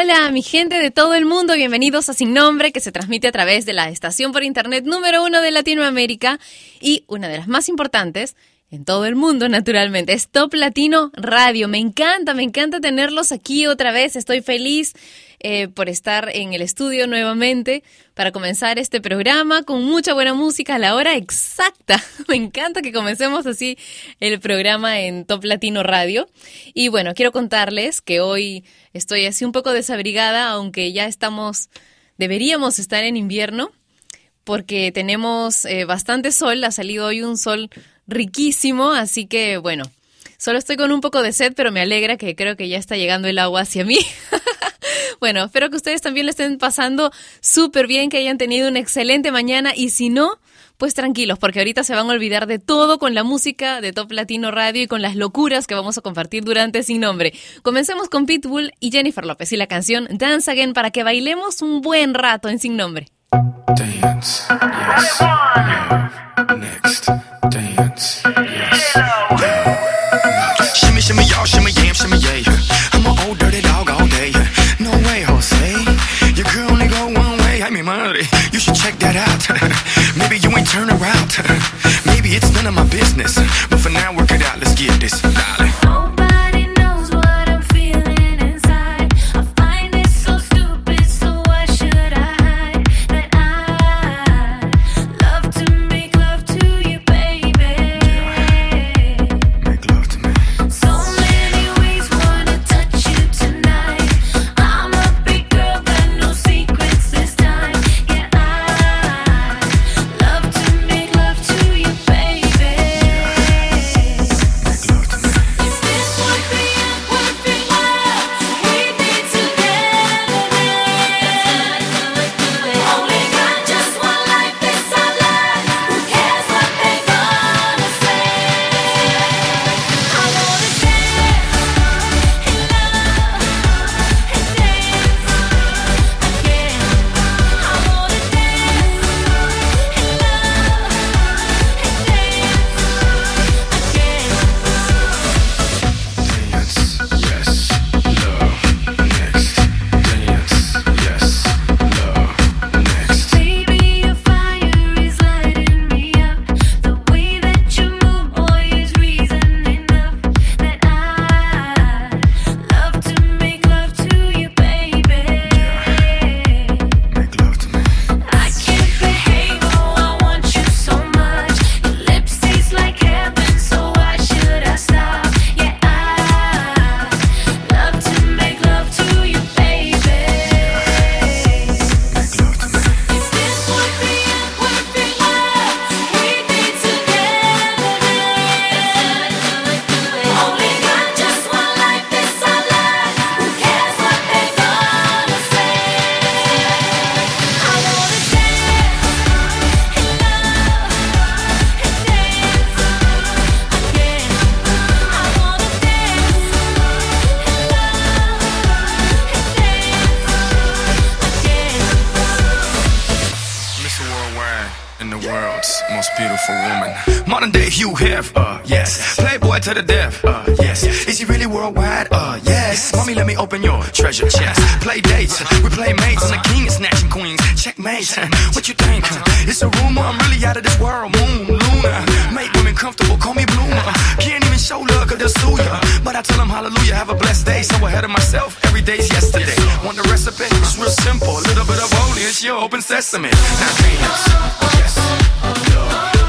Hola, mi gente de todo el mundo, bienvenidos a Sin Nombre, que se transmite a través de la estación por internet número uno de Latinoamérica y una de las más importantes en todo el mundo, naturalmente. Es Top Latino Radio. Me encanta, me encanta tenerlos aquí otra vez. Estoy feliz eh, por estar en el estudio nuevamente para comenzar este programa con mucha buena música a la hora exacta. Me encanta que comencemos así el programa en Top Latino Radio. Y bueno, quiero contarles que hoy estoy así un poco desabrigada, aunque ya estamos, deberíamos estar en invierno porque tenemos eh, bastante sol, ha salido hoy un sol riquísimo, así que bueno, solo estoy con un poco de sed, pero me alegra que creo que ya está llegando el agua hacia mí. bueno, espero que ustedes también le estén pasando súper bien, que hayan tenido una excelente mañana y si no, pues tranquilos, porque ahorita se van a olvidar de todo con la música de Top Latino Radio y con las locuras que vamos a compartir durante Sin Nombre. Comencemos con Pitbull y Jennifer López y la canción Dance Again para que bailemos un buen rato en Sin Nombre. Dance, yes, next. Dance, yes. Shimmy, shimmy, y'all, shimmy, yam, shimmy, yeah. I'm an old dirty dog all day. No way, Jose. Your girl only go one way. Ay, mi madre, you should check that out. Maybe you ain't turn around. Maybe it's none of my business. But for now, work it out. Let's get this. Modern have, uh, yes. Playboy to the death, uh, yes. Is he really worldwide? Uh, yes. Mommy, let me open your treasure chest. Play dates, we play mates, and the king is snatching queens. Checkmate, what you think? It's a rumor, I'm really out of this world. Moon, Luna, make women comfortable, call me Bloomer. Can't even show love, cause they'll sue ya. But I tell them hallelujah, have a blessed day. So ahead of myself, every day's yesterday. Want the recipe? It's real simple. A little bit of holy, it's your open sesame. Now dance, yes, love,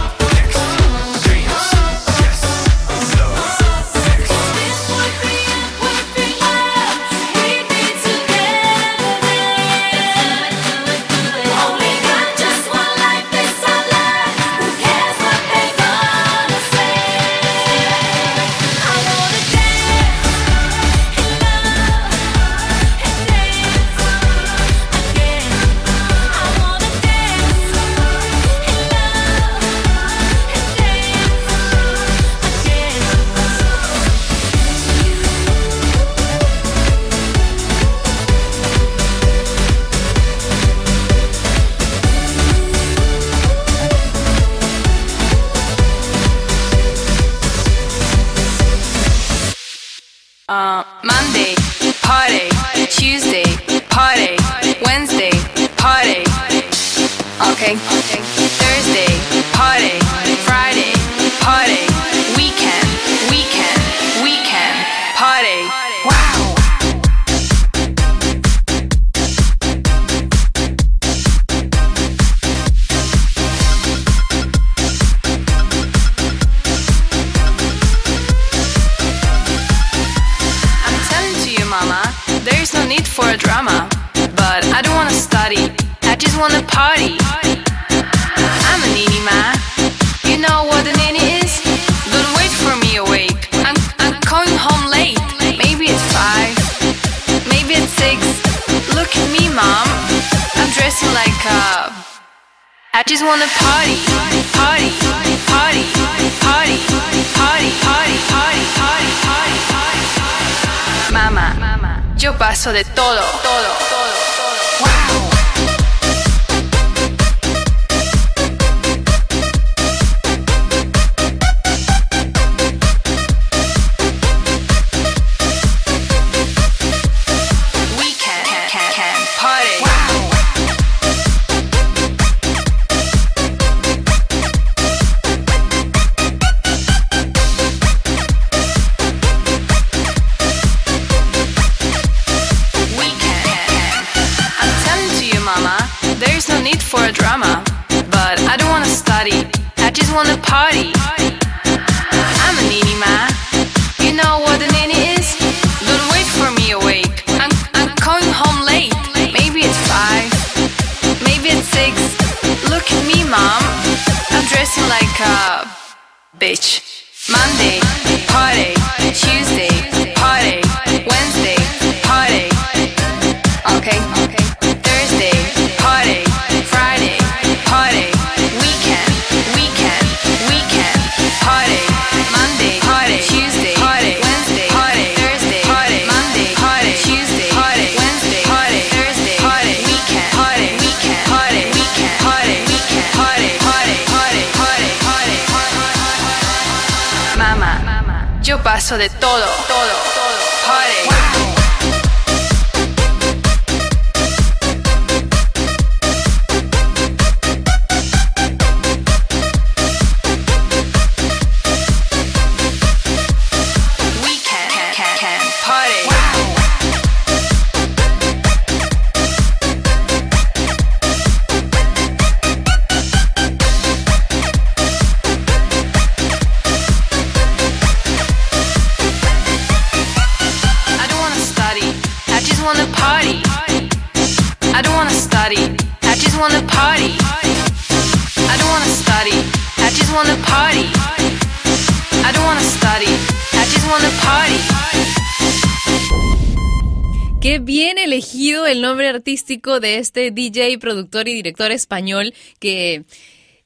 artístico de este DJ, productor y director español que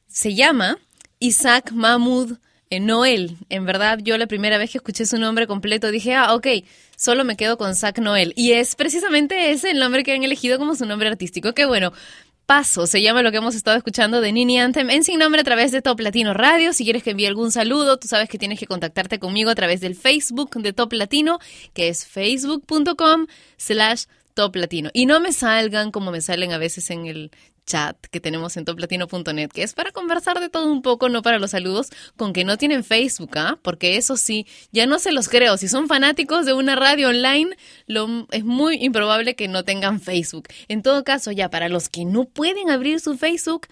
se llama Isaac Mahmoud Noel. En verdad, yo la primera vez que escuché su nombre completo dije, ah, ok, solo me quedo con Zach Noel. Y es precisamente ese el nombre que han elegido como su nombre artístico. Qué bueno. Paso, se llama lo que hemos estado escuchando de Nini Anthem en Sin Nombre a través de Top Latino Radio. Si quieres que envíe algún saludo, tú sabes que tienes que contactarte conmigo a través del Facebook de Top Latino, que es facebook.com slash Top Latino. Y no me salgan como me salen a veces en el chat que tenemos en toplatino.net, que es para conversar de todo un poco, no para los saludos, con que no tienen Facebook, ¿ah? Porque eso sí, ya no se los creo. Si son fanáticos de una radio online, lo, es muy improbable que no tengan Facebook. En todo caso, ya para los que no pueden abrir su Facebook,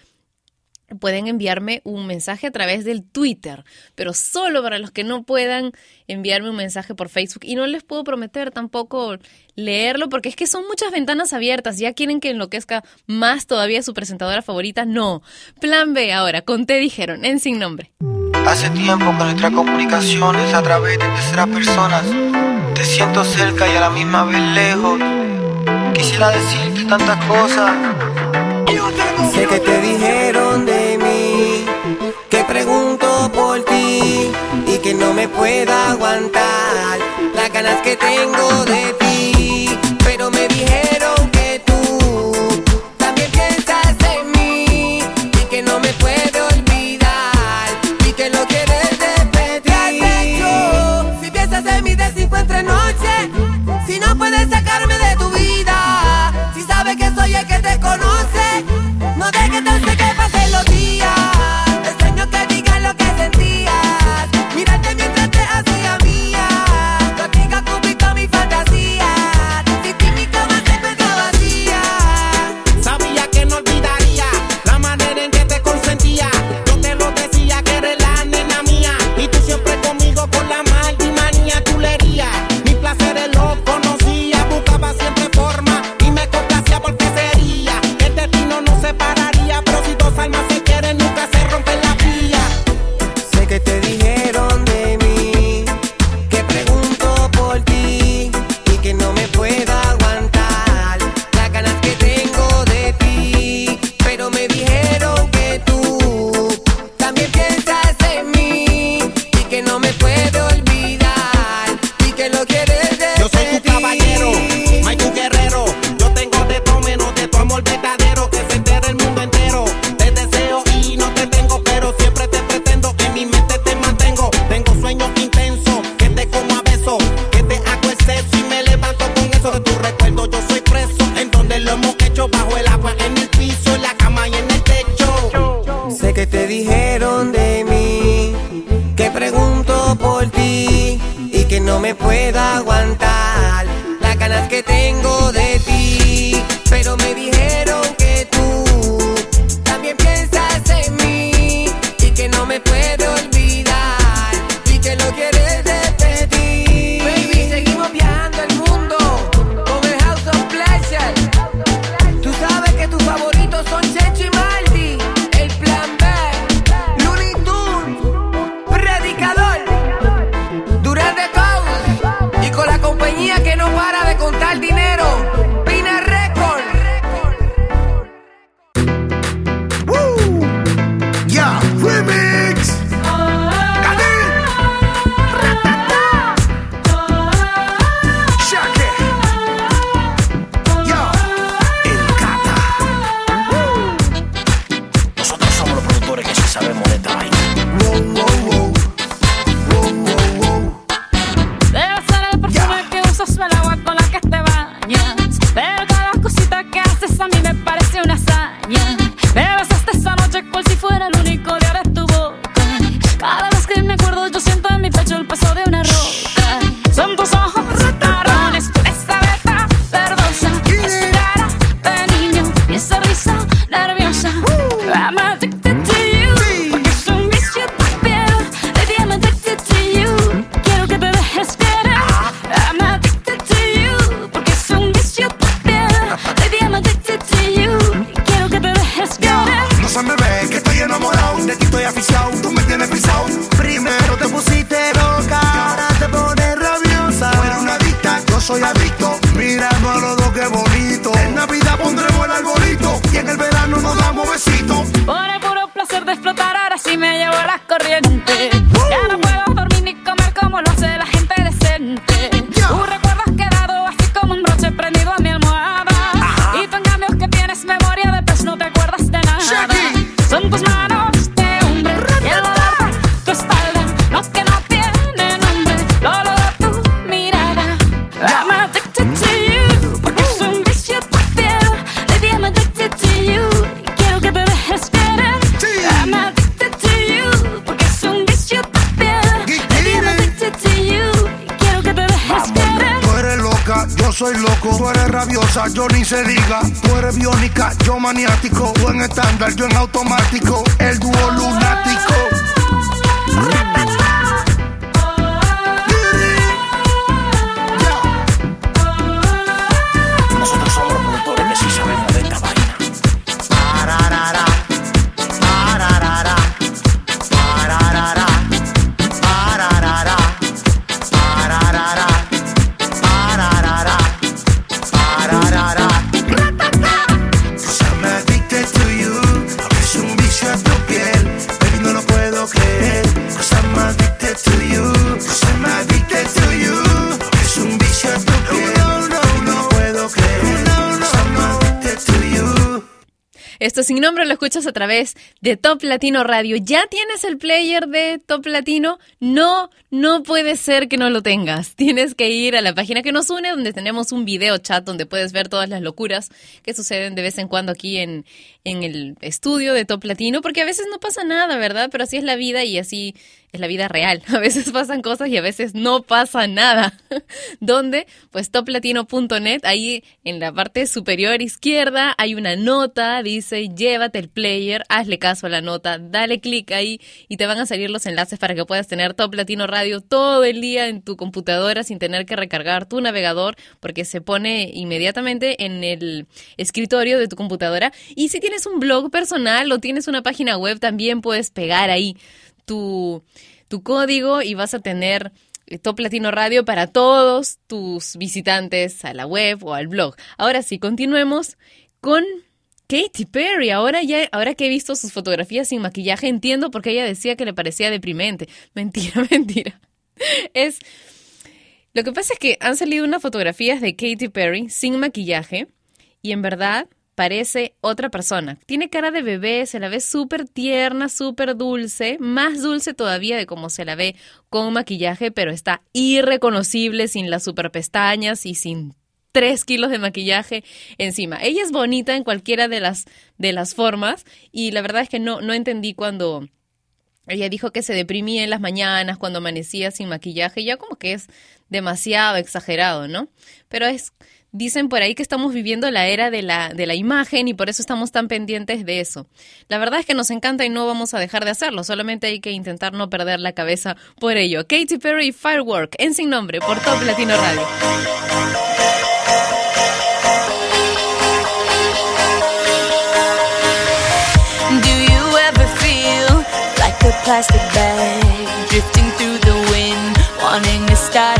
pueden enviarme un mensaje a través del Twitter, pero solo para los que no puedan enviarme un mensaje por Facebook. Y no les puedo prometer tampoco leerlo, porque es que son muchas ventanas abiertas. Ya quieren que enloquezca más todavía su presentadora favorita. No. Plan B ahora, con Te dijeron, en sin nombre. Hace tiempo que nuestra comunicación es a través de terceras personas. Te siento cerca y a la misma vez lejos. Quisiera decirte tantas cosas. Sé que te dijeron me pueda aguantar las ganas que tengo de ti. Pero me dijeron que tú también piensas en mí y que no me puedo olvidar y que lo quieres repetir. yo si piensas en mí de noche? Si no puedes sacarme de tu vida, si sabes que soy el que te conoce, no dejes de que pasen los días. se diga. Tú eres biónica, yo maniático, o en estándar, yo en auto Esto sin nombre lo escuchas a través de Top Latino Radio. ¿Ya tienes el player de Top Latino? No, no puede ser que no lo tengas. Tienes que ir a la página que nos une, donde tenemos un video chat donde puedes ver todas las locuras que suceden de vez en cuando aquí en, en el estudio de Top Platino, porque a veces no pasa nada, ¿verdad? Pero así es la vida y así es la vida real. A veces pasan cosas y a veces no pasa nada. ¿Dónde? Pues toplatino.net, ahí en la parte superior izquierda hay una nota, dice llévate el player, hazle caso a la nota, dale clic ahí y te van a salir los enlaces para que puedas tener Top Latino Radio todo el día en tu computadora sin tener que recargar tu navegador, porque se pone inmediatamente en el escritorio de tu computadora. Y si tienes tienes un blog personal o tienes una página web, también puedes pegar ahí tu, tu código y vas a tener eh, Top Latino Radio para todos tus visitantes a la web o al blog. Ahora sí, continuemos con Katy Perry. Ahora ya, ahora que he visto sus fotografías sin maquillaje, entiendo por qué ella decía que le parecía deprimente. Mentira, mentira. Es. Lo que pasa es que han salido unas fotografías de Katy Perry sin maquillaje y en verdad parece otra persona. Tiene cara de bebé, se la ve súper tierna, súper dulce, más dulce todavía de cómo se la ve con maquillaje, pero está irreconocible sin las super pestañas y sin tres kilos de maquillaje encima. Ella es bonita en cualquiera de las, de las formas y la verdad es que no, no entendí cuando ella dijo que se deprimía en las mañanas cuando amanecía sin maquillaje, ya como que es demasiado exagerado, ¿no? Pero es, dicen por ahí que estamos viviendo la era de la, de la imagen y por eso estamos tan pendientes de eso. La verdad es que nos encanta y no vamos a dejar de hacerlo, solamente hay que intentar no perder la cabeza por ello. Katy Perry Firework, en sin nombre, por Top Latino Radio. Plastic bag drifting through the wind, wanting to start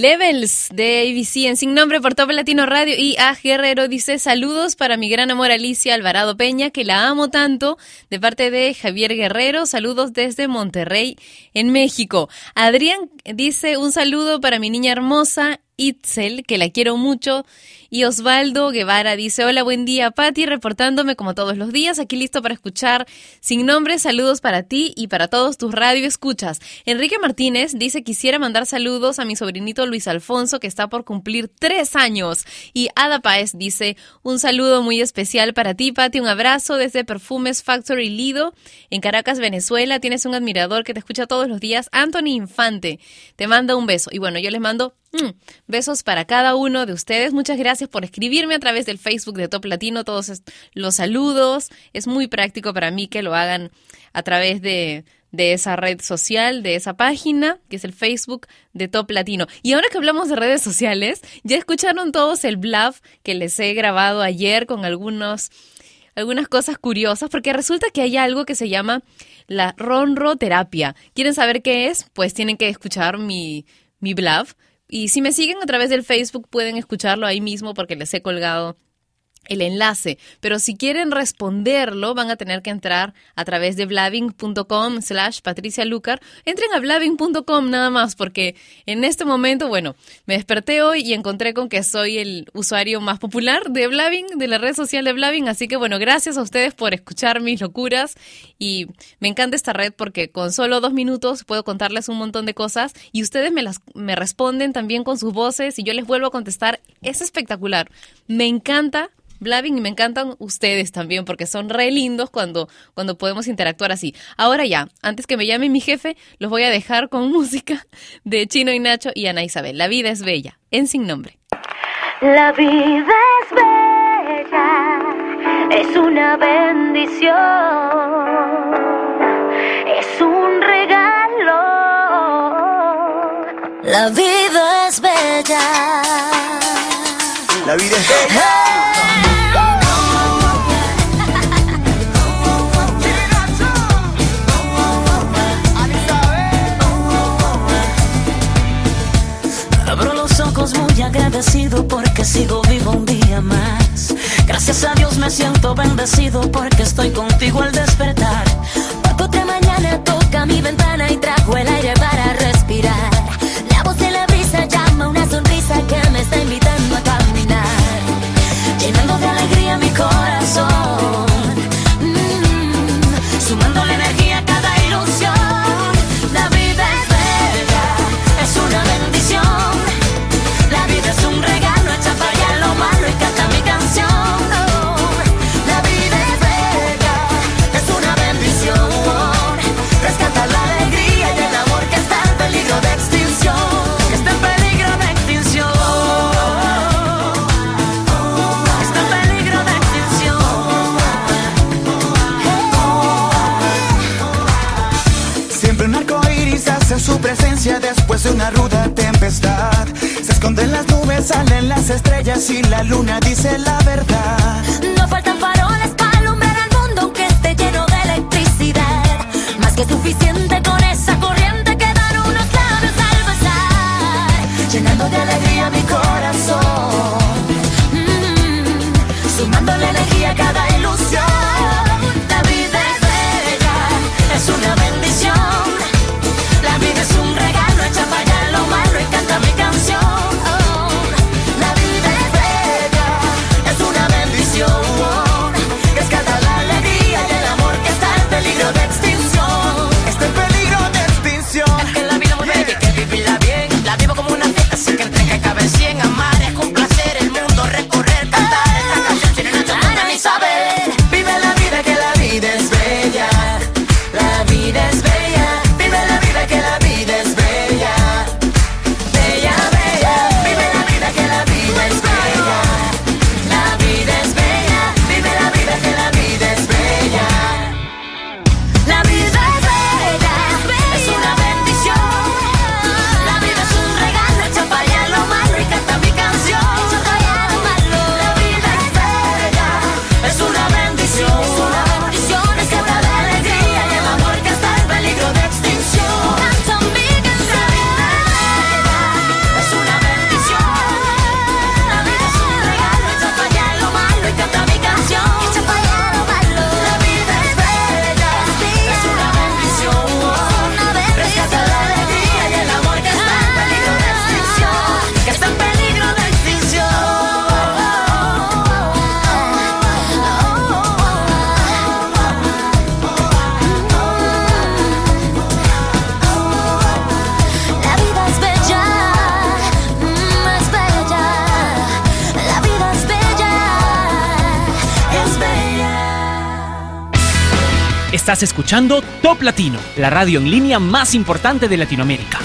Levels de ABC en Sin Nombre por Top Latino Radio y A. Guerrero dice saludos para mi gran amor Alicia Alvarado Peña, que la amo tanto, de parte de Javier Guerrero, saludos desde Monterrey, en México. Adrián dice un saludo para mi niña hermosa Itzel, que la quiero mucho. Y Osvaldo Guevara dice, hola, buen día, Patti, reportándome como todos los días, aquí listo para escuchar sin nombre, saludos para ti y para todos tus radio escuchas. Enrique Martínez dice, quisiera mandar saludos a mi sobrinito Luis Alfonso, que está por cumplir tres años. Y Ada Paez dice, un saludo muy especial para ti, Patti, un abrazo desde Perfumes Factory Lido, en Caracas, Venezuela. Tienes un admirador que te escucha todos los días, Anthony Infante. Te manda un beso. Y bueno, yo les mando Mm, besos para cada uno de ustedes. Muchas gracias por escribirme a través del Facebook de Top Latino todos los saludos. Es muy práctico para mí que lo hagan a través de, de esa red social, de esa página, que es el Facebook de Top Latino. Y ahora que hablamos de redes sociales, ya escucharon todos el bluff que les he grabado ayer con algunos algunas cosas curiosas, porque resulta que hay algo que se llama la ronroterapia. ¿Quieren saber qué es? Pues tienen que escuchar mi, mi bluff. Y si me siguen a través del Facebook pueden escucharlo ahí mismo porque les he colgado el enlace. Pero si quieren responderlo, van a tener que entrar a través de blabbing.com slash Patricia Lucar. Entren a blabbing.com nada más, porque en este momento, bueno, me desperté hoy y encontré con que soy el usuario más popular de Blabbing, de la red social de Blabbing. Así que bueno, gracias a ustedes por escuchar mis locuras. Y me encanta esta red porque con solo dos minutos puedo contarles un montón de cosas y ustedes me, las, me responden también con sus voces y yo les vuelvo a contestar. Es espectacular. Me encanta Blabbing y me encantan ustedes también porque son re lindos cuando, cuando podemos interactuar así. Ahora ya, antes que me llame mi jefe, los voy a dejar con música de Chino y Nacho y Ana Isabel. La vida es bella, en sin nombre. La vida es bella, es una bendición, es un regalo. La vida es bella. La vida es bella. Agradecido porque sigo vivo un día más. Gracias a Dios me siento bendecido porque estoy contigo al despertar. Porque otra mañana toca mi ventana y trajo el aire para respirar. La voz de la brisa llama una sonrisa que me está invitando a caminar. Llenando de alegría mi corazón. esconden las nubes, salen las estrellas y la luna dice la verdad. No faltan faroles para alumbrar al mundo que esté lleno de electricidad. Más que suficiente con esa corriente que dan unos labios al pasar, llenando de alegría mi corazón. Top Latino, la radio en línea más importante de Latinoamérica.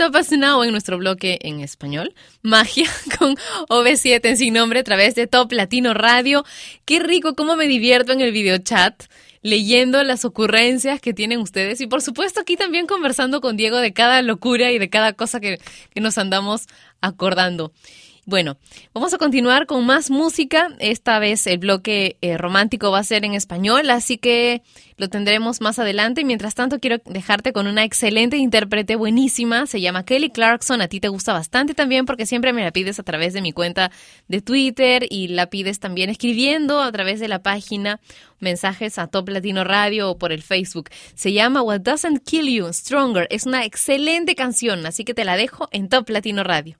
Stop Us Now en nuestro bloque en español. Magia con OV7 en sin nombre a través de Top Latino Radio. Qué rico, cómo me divierto en el video chat leyendo las ocurrencias que tienen ustedes y por supuesto aquí también conversando con Diego de cada locura y de cada cosa que, que nos andamos acordando. Bueno, vamos a continuar con más música. Esta vez el bloque eh, romántico va a ser en español, así que lo tendremos más adelante. Mientras tanto, quiero dejarte con una excelente intérprete buenísima. Se llama Kelly Clarkson. A ti te gusta bastante también porque siempre me la pides a través de mi cuenta de Twitter y la pides también escribiendo a través de la página mensajes a Top Latino Radio o por el Facebook. Se llama What Doesn't Kill You Stronger. Es una excelente canción, así que te la dejo en Top Latino Radio.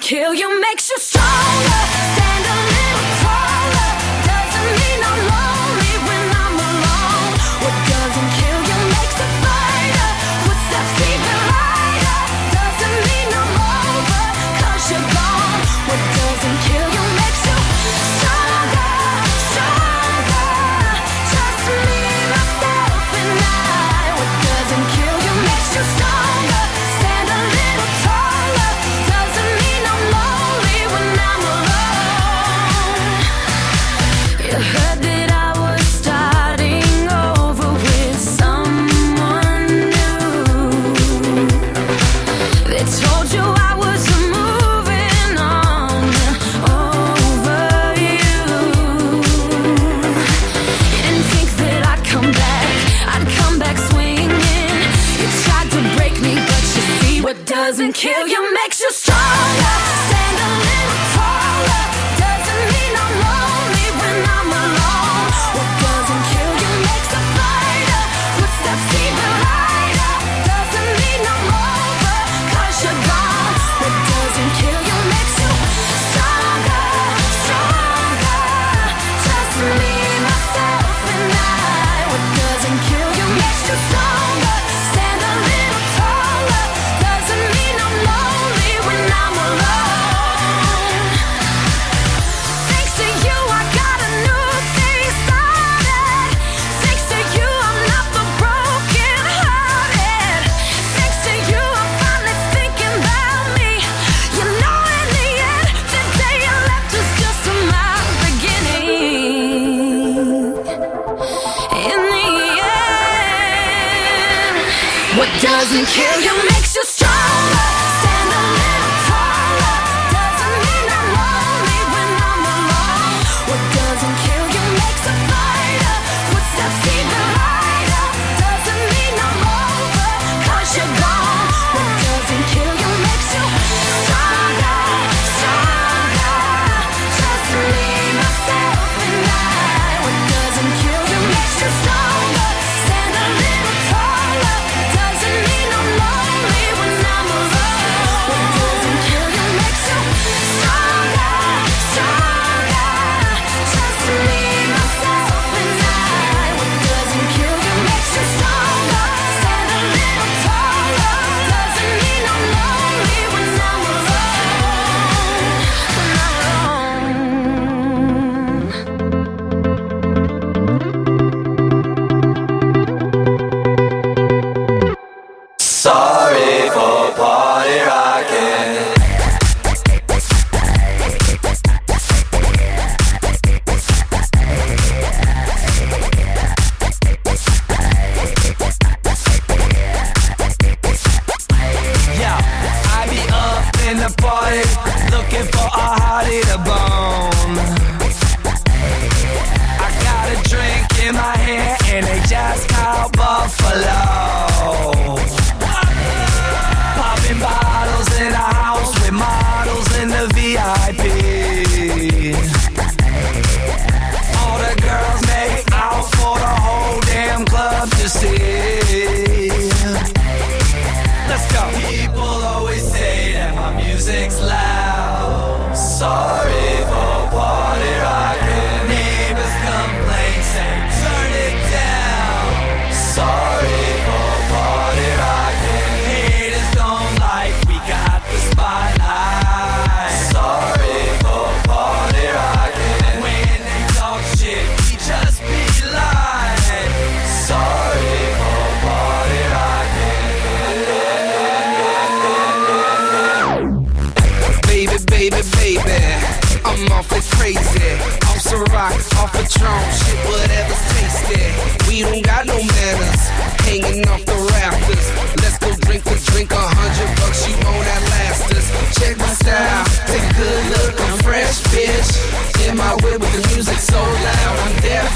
kill you, makes you strong.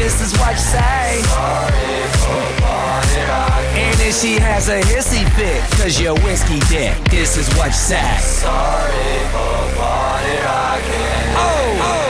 this is what you say. Sorry for. And if she has a hissy fit, cause you're whiskey dick, this is what you say. Sorry for rocking. Oh, oh, oh, oh,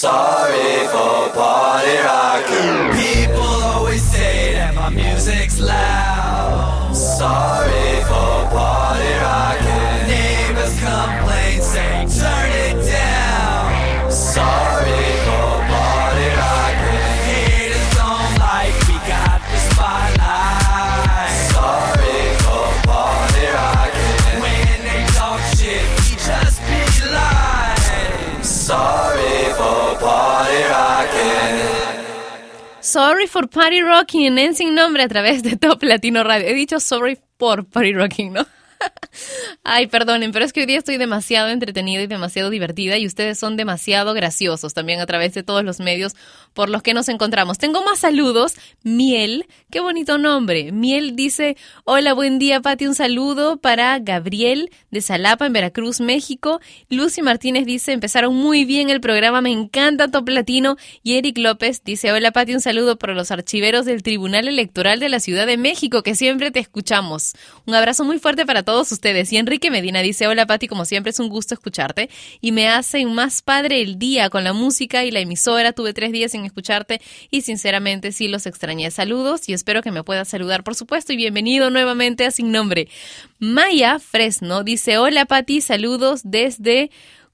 Sorry for party rocking. People always say that my music's loud. Sorry Sorry for Party Rocking en Sin Nombre a través de Top Latino Radio. He dicho sorry por Party Rocking, ¿no? Ay, perdonen, pero es que hoy día estoy demasiado entretenida y demasiado divertida y ustedes son demasiado graciosos también a través de todos los medios por los que nos encontramos. Tengo más saludos. Miel, qué bonito nombre. Miel dice, hola, buen día, Pati, un saludo para Gabriel de Salapa en Veracruz, México. Lucy Martínez dice, empezaron muy bien el programa, me encanta Top Latino. Y Eric López dice, hola, Pati, un saludo para los archiveros del Tribunal Electoral de la Ciudad de México, que siempre te escuchamos. Un abrazo muy fuerte para todos ustedes. Y Enrique Medina dice, hola Pati, como siempre es un gusto escucharte y me hace más padre el día con la música y la emisora. Tuve tres días sin escucharte y sinceramente sí los extrañé. Saludos y espero que me puedas saludar, por supuesto, y bienvenido nuevamente a Sin Nombre. Maya Fresno dice, hola Pati, saludos desde...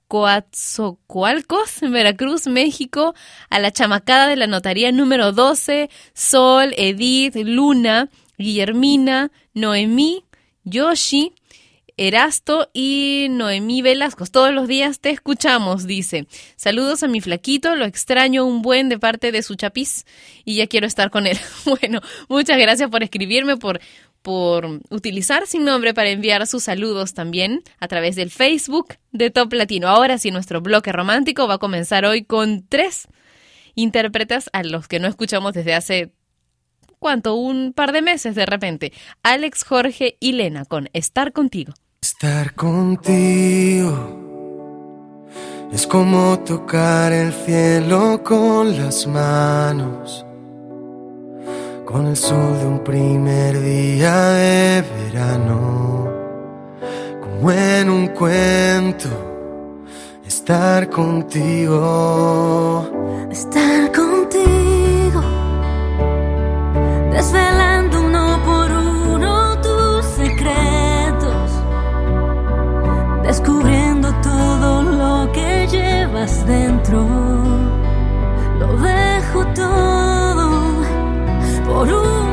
Coatzocoalcos, Veracruz, México, a la chamacada de la notaría número 12, Sol, Edith, Luna, Guillermina, Noemí, Yoshi, Erasto y Noemí Velasco. Todos los días te escuchamos, dice. Saludos a mi flaquito, lo extraño un buen de parte de su chapiz y ya quiero estar con él. Bueno, muchas gracias por escribirme, por, por utilizar sin nombre para enviar sus saludos también a través del Facebook de Top Latino. Ahora sí, nuestro bloque romántico va a comenzar hoy con tres intérpretes a los que no escuchamos desde hace ¿cuánto? Un par de meses de repente. Alex, Jorge y Lena con Estar contigo. Estar contigo es como tocar el cielo con las manos, con el sol de un primer día de verano, como en un cuento, estar contigo. Estar contigo, llevas dentro. Lo dejo todo por un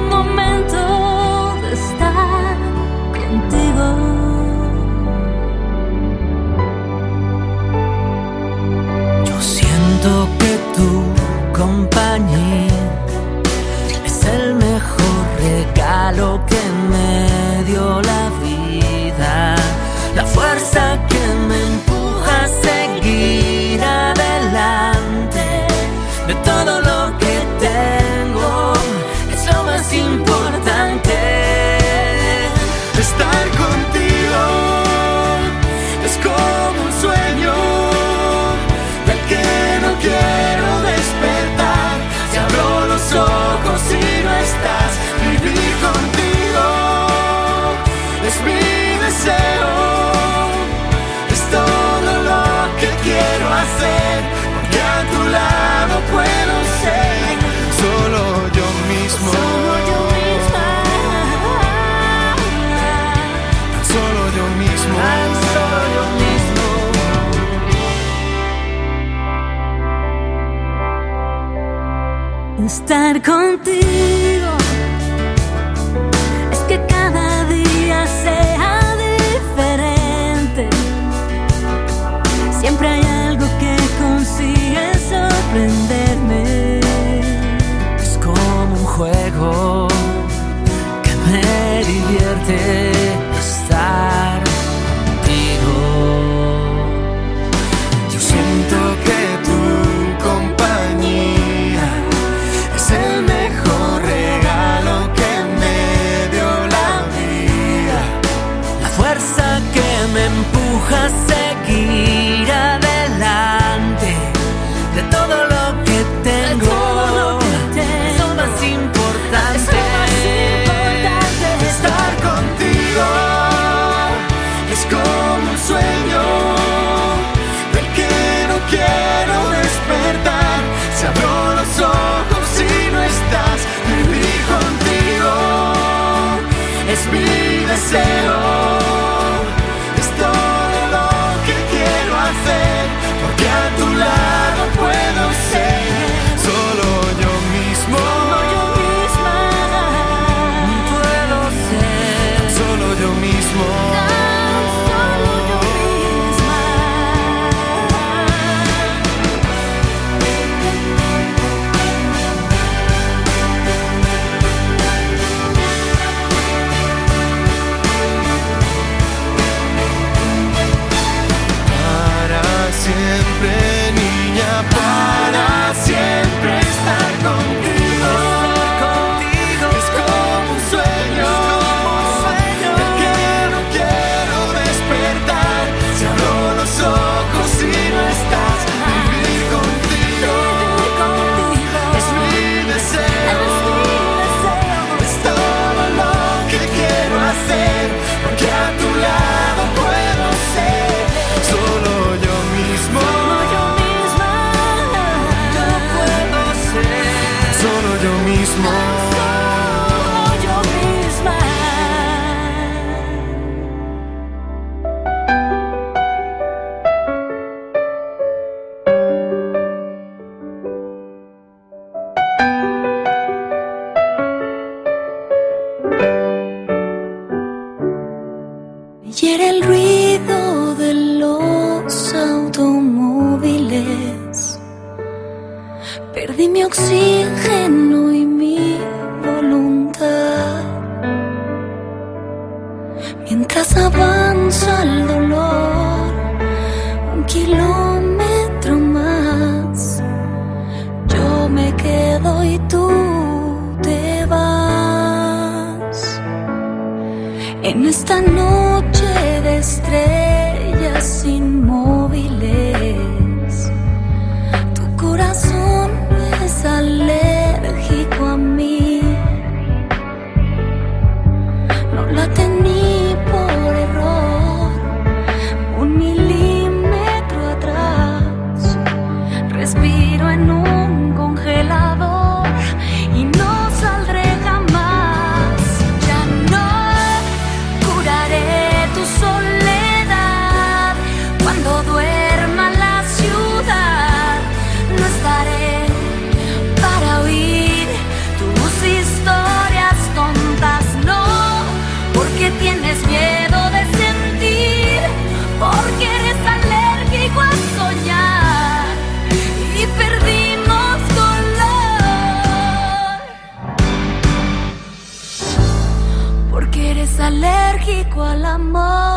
alérgico al amor.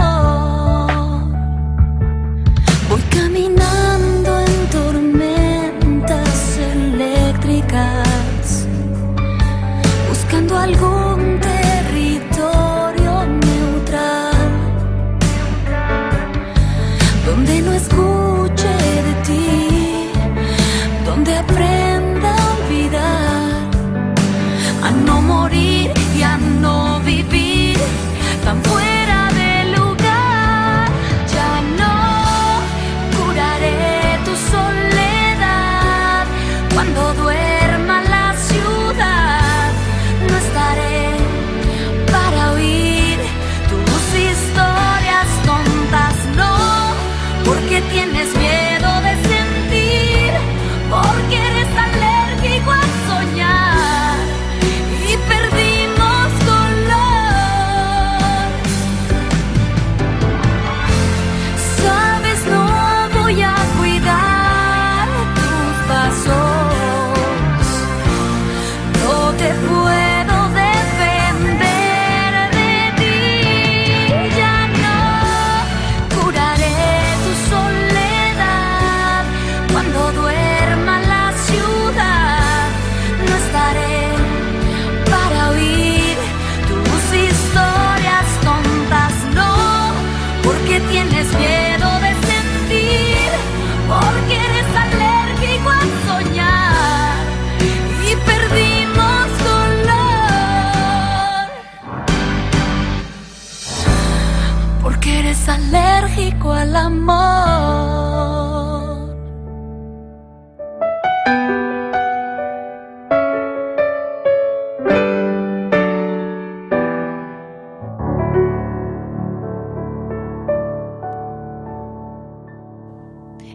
Eres alérgico al amor.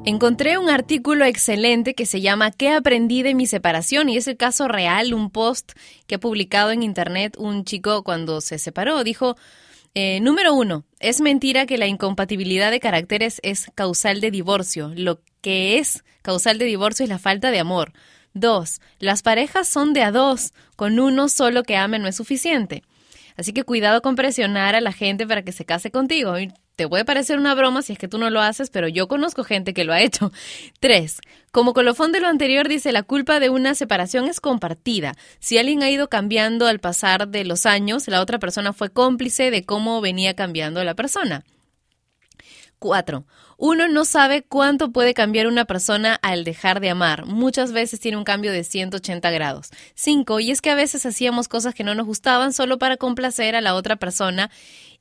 Encontré un artículo excelente que se llama ¿Qué aprendí de mi separación? Y es el caso real, un post que ha publicado en internet un chico cuando se separó. Dijo, eh, número uno, es mentira que la incompatibilidad de caracteres es causal de divorcio. Lo que es causal de divorcio es la falta de amor. Dos, las parejas son de a dos, con uno solo que ame no es suficiente. Así que cuidado con presionar a la gente para que se case contigo. Te puede parecer una broma si es que tú no lo haces, pero yo conozco gente que lo ha hecho. Tres, como colofón de lo anterior dice, la culpa de una separación es compartida. Si alguien ha ido cambiando al pasar de los años, la otra persona fue cómplice de cómo venía cambiando la persona. 4. Uno no sabe cuánto puede cambiar una persona al dejar de amar. Muchas veces tiene un cambio de 180 grados. 5. Y es que a veces hacíamos cosas que no nos gustaban solo para complacer a la otra persona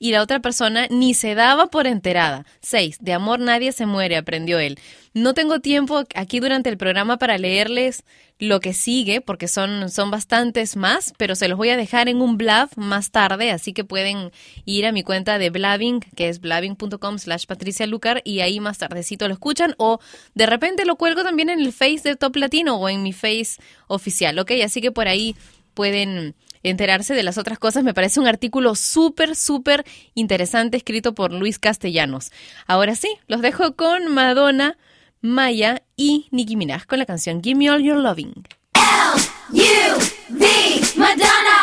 y la otra persona ni se daba por enterada. 6. De amor nadie se muere, aprendió él. No tengo tiempo aquí durante el programa para leerles lo que sigue, porque son, son bastantes más, pero se los voy a dejar en un blab más tarde, así que pueden ir a mi cuenta de blabbing, que es blabbing.com slash Patricia Lucar, y ahí más tardecito lo escuchan, o de repente lo cuelgo también en el Face de Top Latino o en mi Face oficial, ¿ok? Así que por ahí pueden enterarse de las otras cosas. Me parece un artículo súper, súper interesante escrito por Luis Castellanos. Ahora sí, los dejo con Madonna, Maya y Nicki Minaj con la canción Give Me All Your Loving. U V Madonna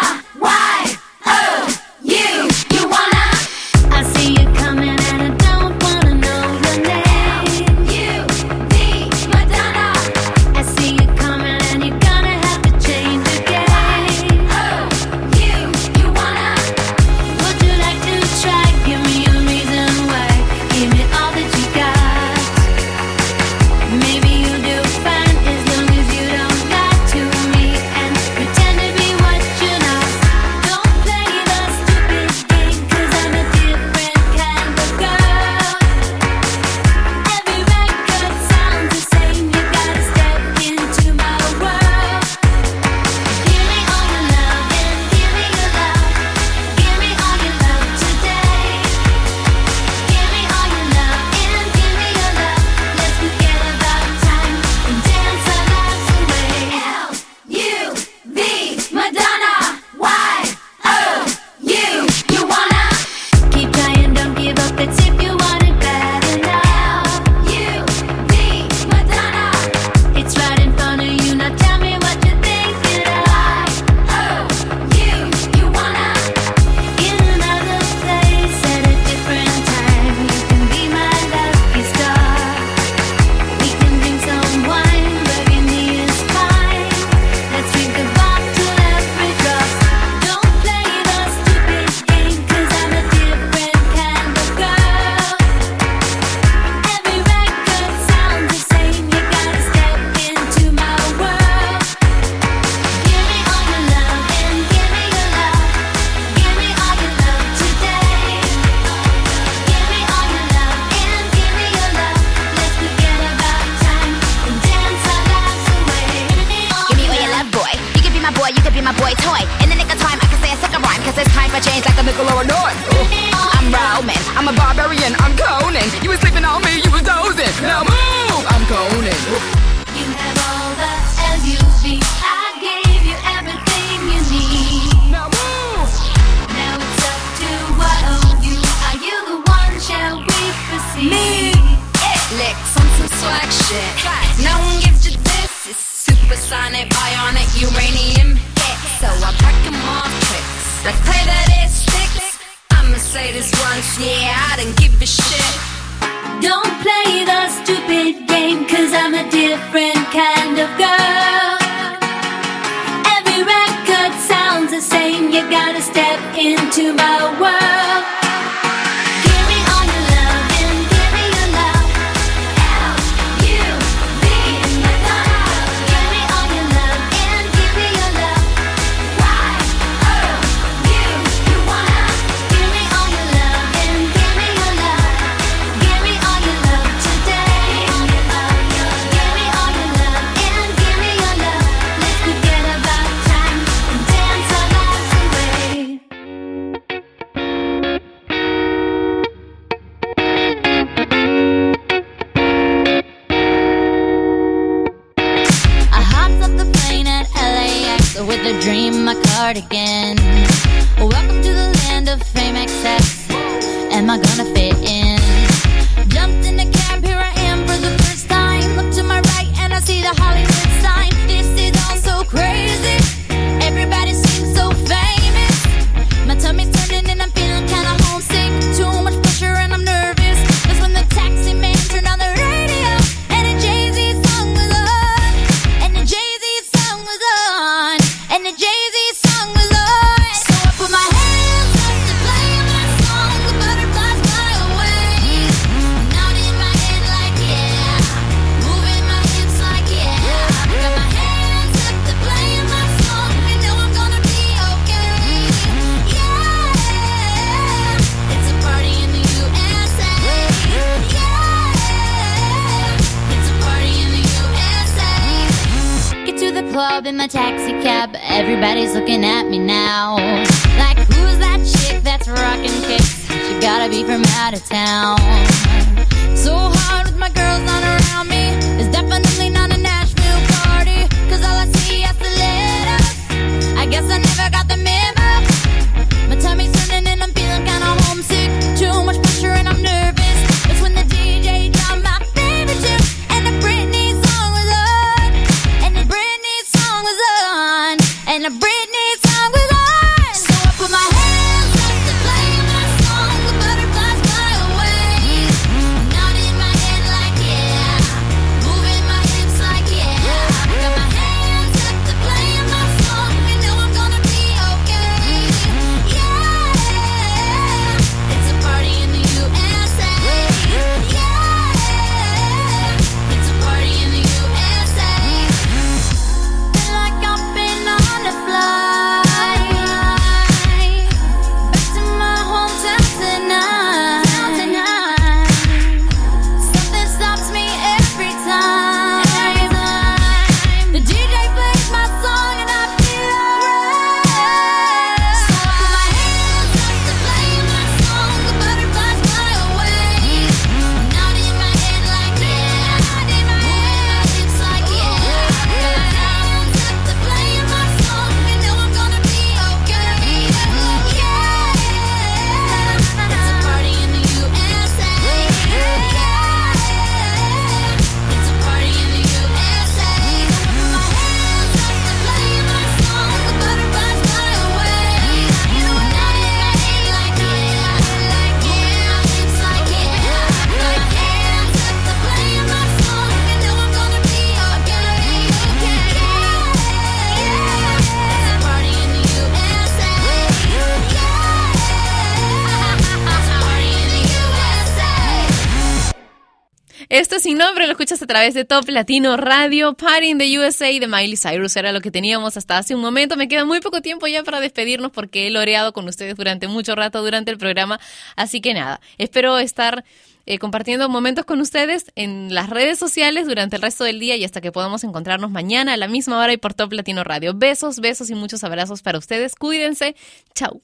escuchas a través de Top Latino Radio, Party in the USA de Miley Cyrus. Era lo que teníamos hasta hace un momento. Me queda muy poco tiempo ya para despedirnos porque he loreado con ustedes durante mucho rato durante el programa. Así que nada, espero estar eh, compartiendo momentos con ustedes en las redes sociales durante el resto del día y hasta que podamos encontrarnos mañana a la misma hora y por Top Latino Radio. Besos, besos y muchos abrazos para ustedes. Cuídense. Chau.